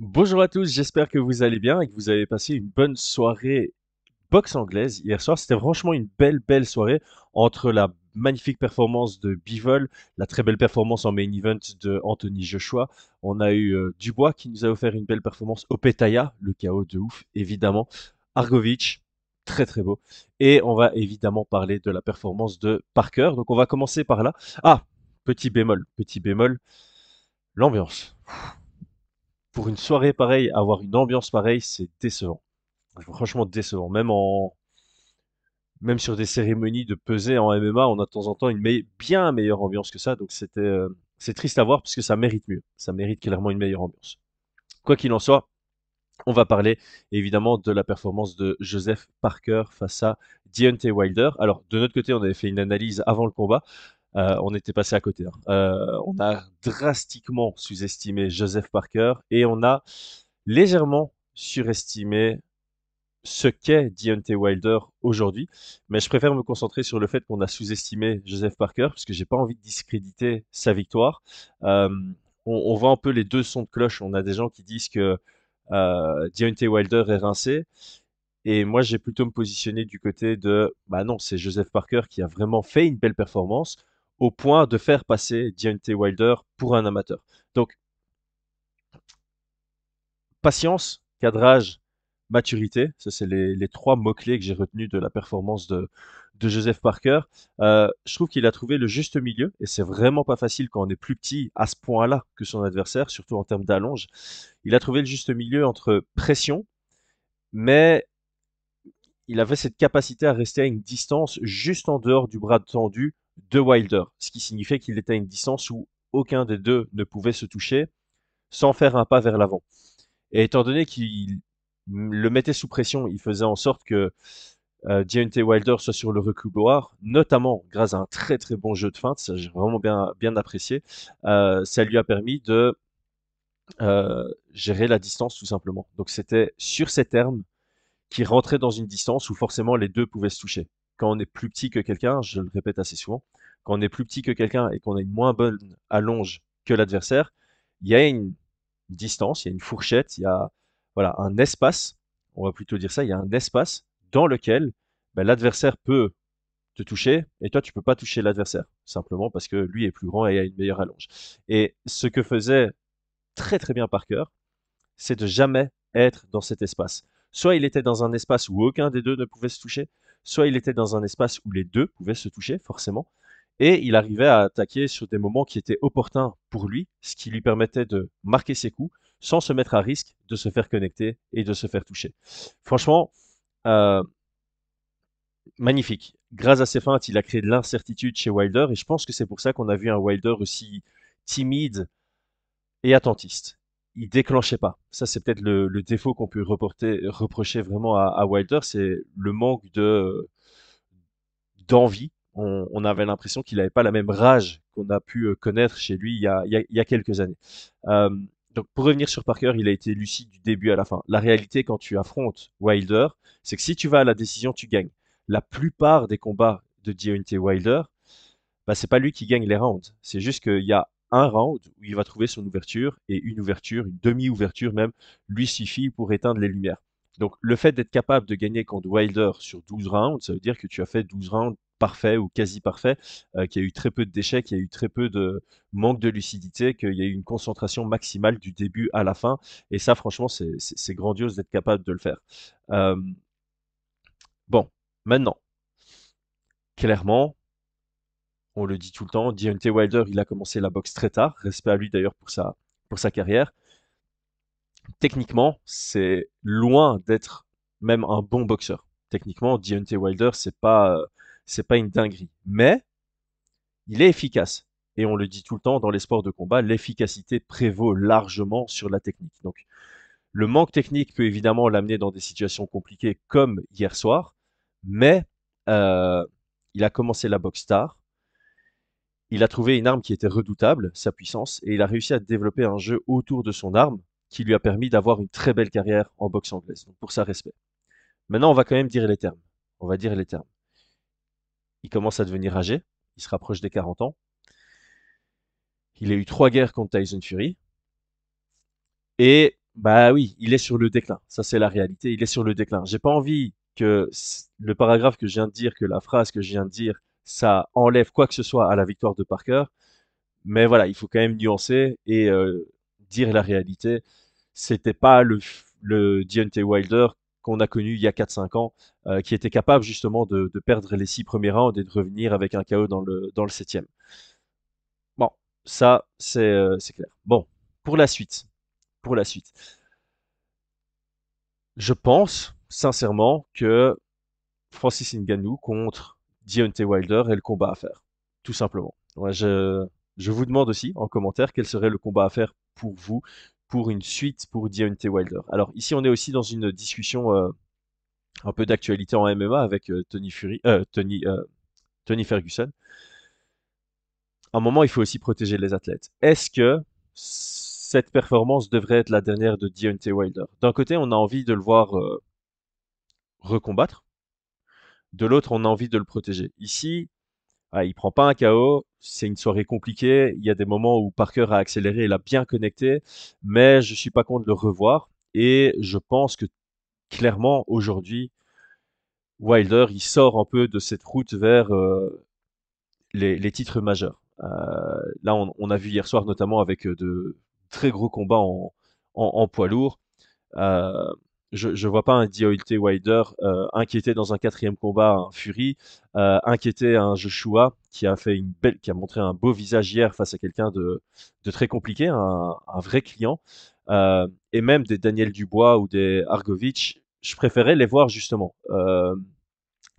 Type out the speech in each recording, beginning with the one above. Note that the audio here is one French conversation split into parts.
Bonjour à tous, j'espère que vous allez bien et que vous avez passé une bonne soirée boxe anglaise hier soir. C'était franchement une belle, belle soirée entre la magnifique performance de Bivol, la très belle performance en main event de Anthony Joshua. On a eu euh, Dubois qui nous a offert une belle performance. Opetaya, le chaos de ouf, évidemment. Argovic, très très beau. Et on va évidemment parler de la performance de Parker. Donc on va commencer par là. Ah, petit bémol, petit bémol. L'ambiance pour une soirée pareille, avoir une ambiance pareille, c'est décevant. Franchement décevant. Même sur des cérémonies de pesée en MMA, on a de temps en temps une bien meilleure ambiance que ça. Donc c'était, euh, c'est triste à voir parce que ça mérite mieux. Ça mérite clairement une meilleure ambiance. Quoi qu'il en soit, on va parler évidemment de la performance de Joseph Parker face à Deontay Wilder. Alors de notre côté, on avait fait une analyse avant le combat. Euh, on était passé à côté. Hein. Euh, on a drastiquement sous-estimé Joseph Parker et on a légèrement surestimé ce qu'est Deontay Wilder aujourd'hui. Mais je préfère me concentrer sur le fait qu'on a sous-estimé Joseph Parker parce que j'ai pas envie de discréditer sa victoire. Euh, on, voit un peu les deux sons de cloche. On a des gens qui disent que Deontay Wilder est rincé. Et moi, j'ai plutôt me positionner du côté de, bah non, c'est Joseph Parker qui a vraiment fait une belle performance au point de faire passer Deontay Wilder pour un amateur. Donc, patience, cadrage, maturité, ça c'est les, trois mots-clés que j'ai retenus de la performance de, de Joseph Parker. Euh, je trouve qu'il a trouvé le juste milieu, et c'est vraiment pas facile quand on est plus petit à ce point-là que son adversaire, surtout en termes d'allonge. Il a trouvé le juste milieu entre pression, mais il avait cette capacité à rester à une distance juste en dehors du bras tendu de Wilder, ce qui signifiait qu'il était à une distance où aucun des deux ne pouvait se toucher sans faire un pas vers l'avant. Et étant donné qu'il le mettait sous pression, il faisait en sorte que euh, Deontay Wilder soit sur le reculoir, notamment grâce à un très très bon jeu de feinte, ça j'ai vraiment bien, bien apprécié. Euh, ça lui a permis de euh, gérer la distance tout simplement. Donc c'était sur ces termes qu'il rentrait dans une distance où forcément les deux pouvaient se toucher quand on est plus petit que quelqu'un, je le répète assez souvent, quand on est plus petit que quelqu'un et qu'on a une moins bonne allonge que l'adversaire, il y a une distance, il y a une fourchette, il y a voilà un espace, on va plutôt dire ça, il y a un espace dans lequel ben, l'adversaire peut te toucher et toi tu peux pas toucher l'adversaire simplement parce que lui est plus grand et a une meilleure allonge. Et ce que faisait très très bien Parker, c'est de jamais être dans cet espace. Soit il était dans un espace où aucun des deux ne pouvait se toucher, soit il était dans un espace où les deux pouvaient se toucher, forcément, et il arrivait à attaquer sur des moments qui étaient opportuns pour lui, ce qui lui permettait de marquer ses coups sans se mettre à risque de se faire connecter et de se faire toucher. Franchement, euh, magnifique. Grâce à ses feintes, il a créé de l'incertitude chez Wilder, et je pense que c'est pour ça qu'on a vu un Wilder aussi timide et attentiste il déclenchait pas. Ça, c'est peut-être le, défaut qu'on peut reporter, reprocher vraiment à, Wilder, c'est le manque de d'envie. On, avait l'impression qu'il n'avait pas la même rage qu'on a pu euh, connaître chez lui il y a, il y a, quelques années. Euh, donc pour revenir sur Parker, il a été lucide du début à la fin. La réalité quand tu affrontes Wilder, c'est que si tu vas à la décision, tu gagnes. La plupart des combats de Deontay Wilder, bah, c'est pas lui qui gagne les rounds. C'est juste qu'il y a un round où il va trouver son ouverture et une ouverture, une demi-ouverture même, lui suffit pour éteindre les lumières. Donc le fait d'être capable de gagner contre Wilder sur 12 rounds, ça veut dire que tu as fait 12 rounds parfaits ou quasi parfaits, euh, qu'il y a eu très peu d'échecs, qu'il y a eu très peu de manque de lucidité, qu'il y a eu une concentration maximale du début à la fin. Et ça, franchement, c'est grandiose d'être capable de le faire. Euh, bon, maintenant, clairement, on le dit tout le temps. Deontay Wilder, il a commencé la boxe très tard. Respect à lui d'ailleurs pour sa, pour sa carrière. Techniquement, c'est loin d'être même un bon boxeur. Techniquement, Deontay Wilder, c'est pas, pas une dinguerie. Mais, il est efficace. Et on le dit tout le temps dans les sports de combat, l'efficacité prévaut largement sur la technique. Donc, le manque technique peut évidemment l'amener dans des situations compliquées comme hier soir, mais euh, il a commencé la boxe tard il a trouvé une arme qui était redoutable, sa puissance, et il a réussi à développer un jeu autour de son arme qui lui a permis d'avoir une très belle carrière en boxe anglaise. Donc pour ça, respect. Maintenant, on va quand même dire les termes. On va dire les termes. Il commence à devenir âgé, il se rapproche des 40 ans. Il a eu trois guerres contre Tyson Fury. Et Bah oui, il est sur le déclin. Ça, c'est la réalité. Il est sur le déclin. J'ai pas envie que le paragraphe que je viens de dire, que la phrase que je viens de dire, ça enlève quoi que ce soit à la victoire de Parker. Mais voilà, il faut quand même nuancer et euh, dire la réalité. C'était pas le, le Deontay Wilder qu'on a connu il y a quatre cinq ans, euh, qui était capable justement de, perdre les six premiers rounds et de revenir avec un KO dans le, dans le septième. Bon, ça, c'est euh, clair. Bon, pour la suite. Pour la suite. Je pense sincèrement que Francis Ngannou contre Deontay Wilder est le combat à faire, tout simplement. Je, je vous demande aussi en commentaire quel serait le combat à faire pour vous pour une suite pour Deontay Wilder. Alors ici, on est aussi dans une discussion euh, un peu d'actualité en MMA avec euh, Tony Fury, euh, Tony, Tony Ferguson. À un moment, il faut aussi protéger les athlètes. Est-ce que cette performance devrait être la dernière de Deontay Wilder? D'un côté, on a envie de le voir recombattre. De l'autre, on a envie de le protéger. Ici, ah, il prend pas un KO. C'est une soirée compliquée. Il y a des moments où Parker a accéléré, il a bien connecté, mais je suis pas contre le revoir. Et je pense que clairement aujourd'hui, Wilder, il sort un peu de cette route vers euh, les, titres majeurs. Euh, là, on, a vu hier soir notamment avec euh, de très gros combats en, poids lourd. Je ne vois pas un Deontay Wilder euh, inquiété dans un quatrième combat un Fury, euh, inquiété un Joshua qui a fait une belle, qui a montré un beau visage hier face à quelqu'un de, de très compliqué, un, vrai client, euh, et même des Daniel Dubois ou des Argovich. Je préférais les voir justement euh,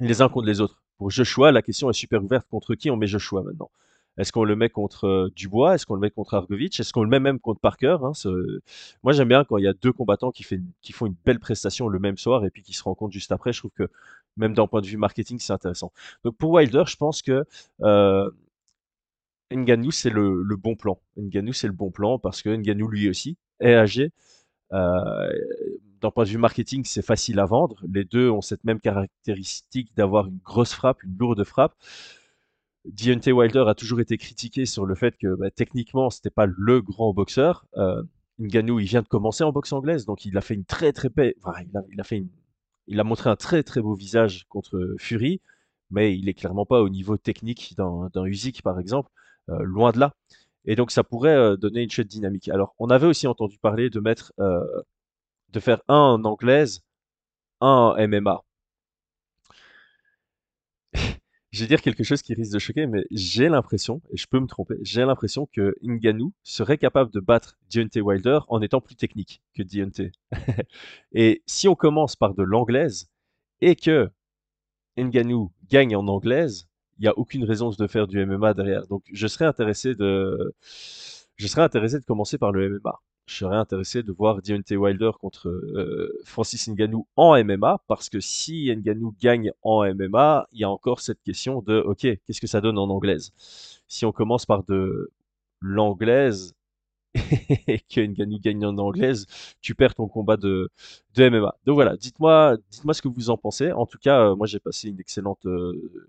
les uns contre les autres. Pour Joshua, la question est super ouverte. Contre qui on met Joshua maintenant Est-ce qu'on le met contre euh, Dubois? Est-ce qu'on le met contre Argovich Est-ce qu'on le met même contre Parker hein, Moi, j'aime bien quand il y a deux combattants qui, font une belle prestation le même soir et puis qui se rencontrent juste après. Je trouve que même d'un point de vue marketing, c'est intéressant. Donc pour Wilder, je pense que euh, Ngannou, c'est le, le bon plan. Ngannou, c'est le bon plan parce que Ngannou, lui aussi, est âgé. Euh, d'un point de vue marketing, c'est facile à vendre. Les deux ont cette même caractéristique d'avoir une grosse frappe, une lourde frappe. Deontay Wilder a toujours été critiqué sur le fait que bah, techniquement, c'était pas le grand boxeur. Euh, Ngannou, il vient de commencer en boxe anglaise, donc il a fait une très très il a, montré un très très beau visage contre Fury, mais il est clairement pas au niveau technique d'un Usyk par exemple, euh, loin de là. Et donc ça pourrait euh, donner une chute dynamique. Alors, on avait aussi entendu parler de mettre, euh, de faire un en anglaise, un MMA. Je vais dire quelque chose qui risque de choquer, mais j'ai l'impression, et je peux me tromper, j'ai l'impression que Ngannou serait capable de battre Deontay Wilder en étant plus technique que Deontay. Et si on commence par de l'anglaise et que Ngannou gagne en anglaise, il n'y a aucune raison de faire du MMA derrière. Donc je serais intéressé de, je serais intéressé de commencer par le MMA. Je serais intéressé de voir Deontay Wilder contre euh, Francis Ngannou en MMA, parce que si Ngannou gagne en MMA, il y a encore cette question de, ok, qu'est-ce que ça donne en anglaise? Si on commence par de l'anglaise et que Ngannou gagne en anglaise, tu perds ton combat de, de MMA. Donc voilà, dites-moi, dites-moi ce que vous en pensez. En tout cas, euh, moi j'ai passé une excellente, euh,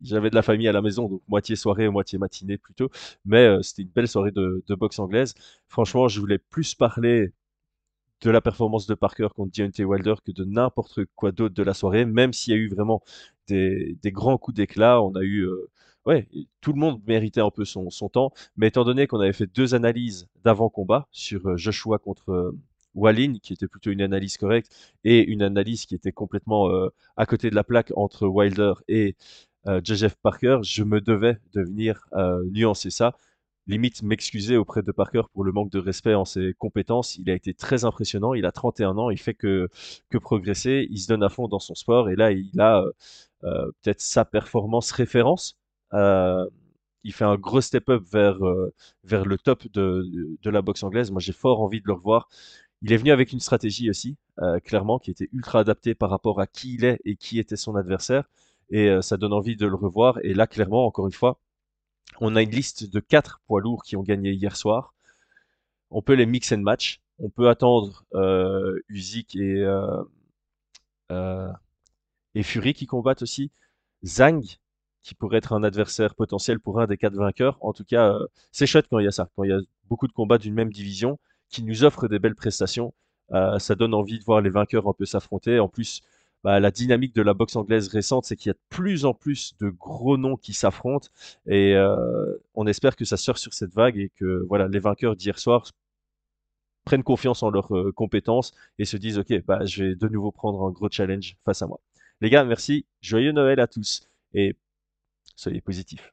j'avais de la famille à la maison, donc moitié soirée, moitié matinée plutôt. Mais euh, c'était une belle soirée de, boxe anglaise. Franchement, je voulais plus parler de la performance de Parker contre Deontay Wilder que de n'importe quoi d'autre de la soirée, même s'il y a eu vraiment des, grands coups d'éclat. On a eu, euh, ouais, tout le monde méritait un peu son, son temps. Mais étant donné qu'on avait fait deux analyses d'avant-combat sur euh, Joshua contre Wallin, qui était plutôt une analyse correcte, et une analyse qui était complètement euh, à côté de la plaque entre Wilder et euh, Joseph Parker, je me devais de venir euh, nuancer ça limite m'excuser auprès de Parker pour le manque de respect en ses compétences. Il a été très impressionnant. Il a 31 ans. Il fait que, que progresser. Il se donne à fond dans son sport. Et là, il a euh, peut-être sa performance référence. Il fait un gros step-up vers, vers le top de, de la boxe anglaise. Moi, j'ai fort envie de le revoir. Il est venu avec une stratégie aussi, euh, clairement, qui était ultra adaptée par rapport à qui il est et qui était son adversaire. Et euh, ça donne envie de le revoir. Et là, clairement, encore une fois, on a une liste de quatre poids lourds qui ont gagné hier soir. On peut les mix and match. On peut attendre euh, et, euh, et Fury qui combattent aussi. Zhang, qui pourrait être un adversaire potentiel pour un des quatre vainqueurs. En tout cas, c'est chouette quand il y a ça, quand il y a beaucoup de combats d'une même division qui nous offre des belles prestations. Euh, ça donne envie de voir les vainqueurs un peu s'affronter. En plus, bah, la dynamique de la boxe anglaise récente, c'est qu'il y a de plus en plus de gros noms qui s'affrontent et euh, on espère que ça sort sur cette vague et que voilà, les vainqueurs d'hier soir prennent confiance en leurs euh, compétences et se disent ok, bah, je vais de nouveau prendre un gros challenge face à moi. Les gars, merci, joyeux Noël à tous et soyez positifs.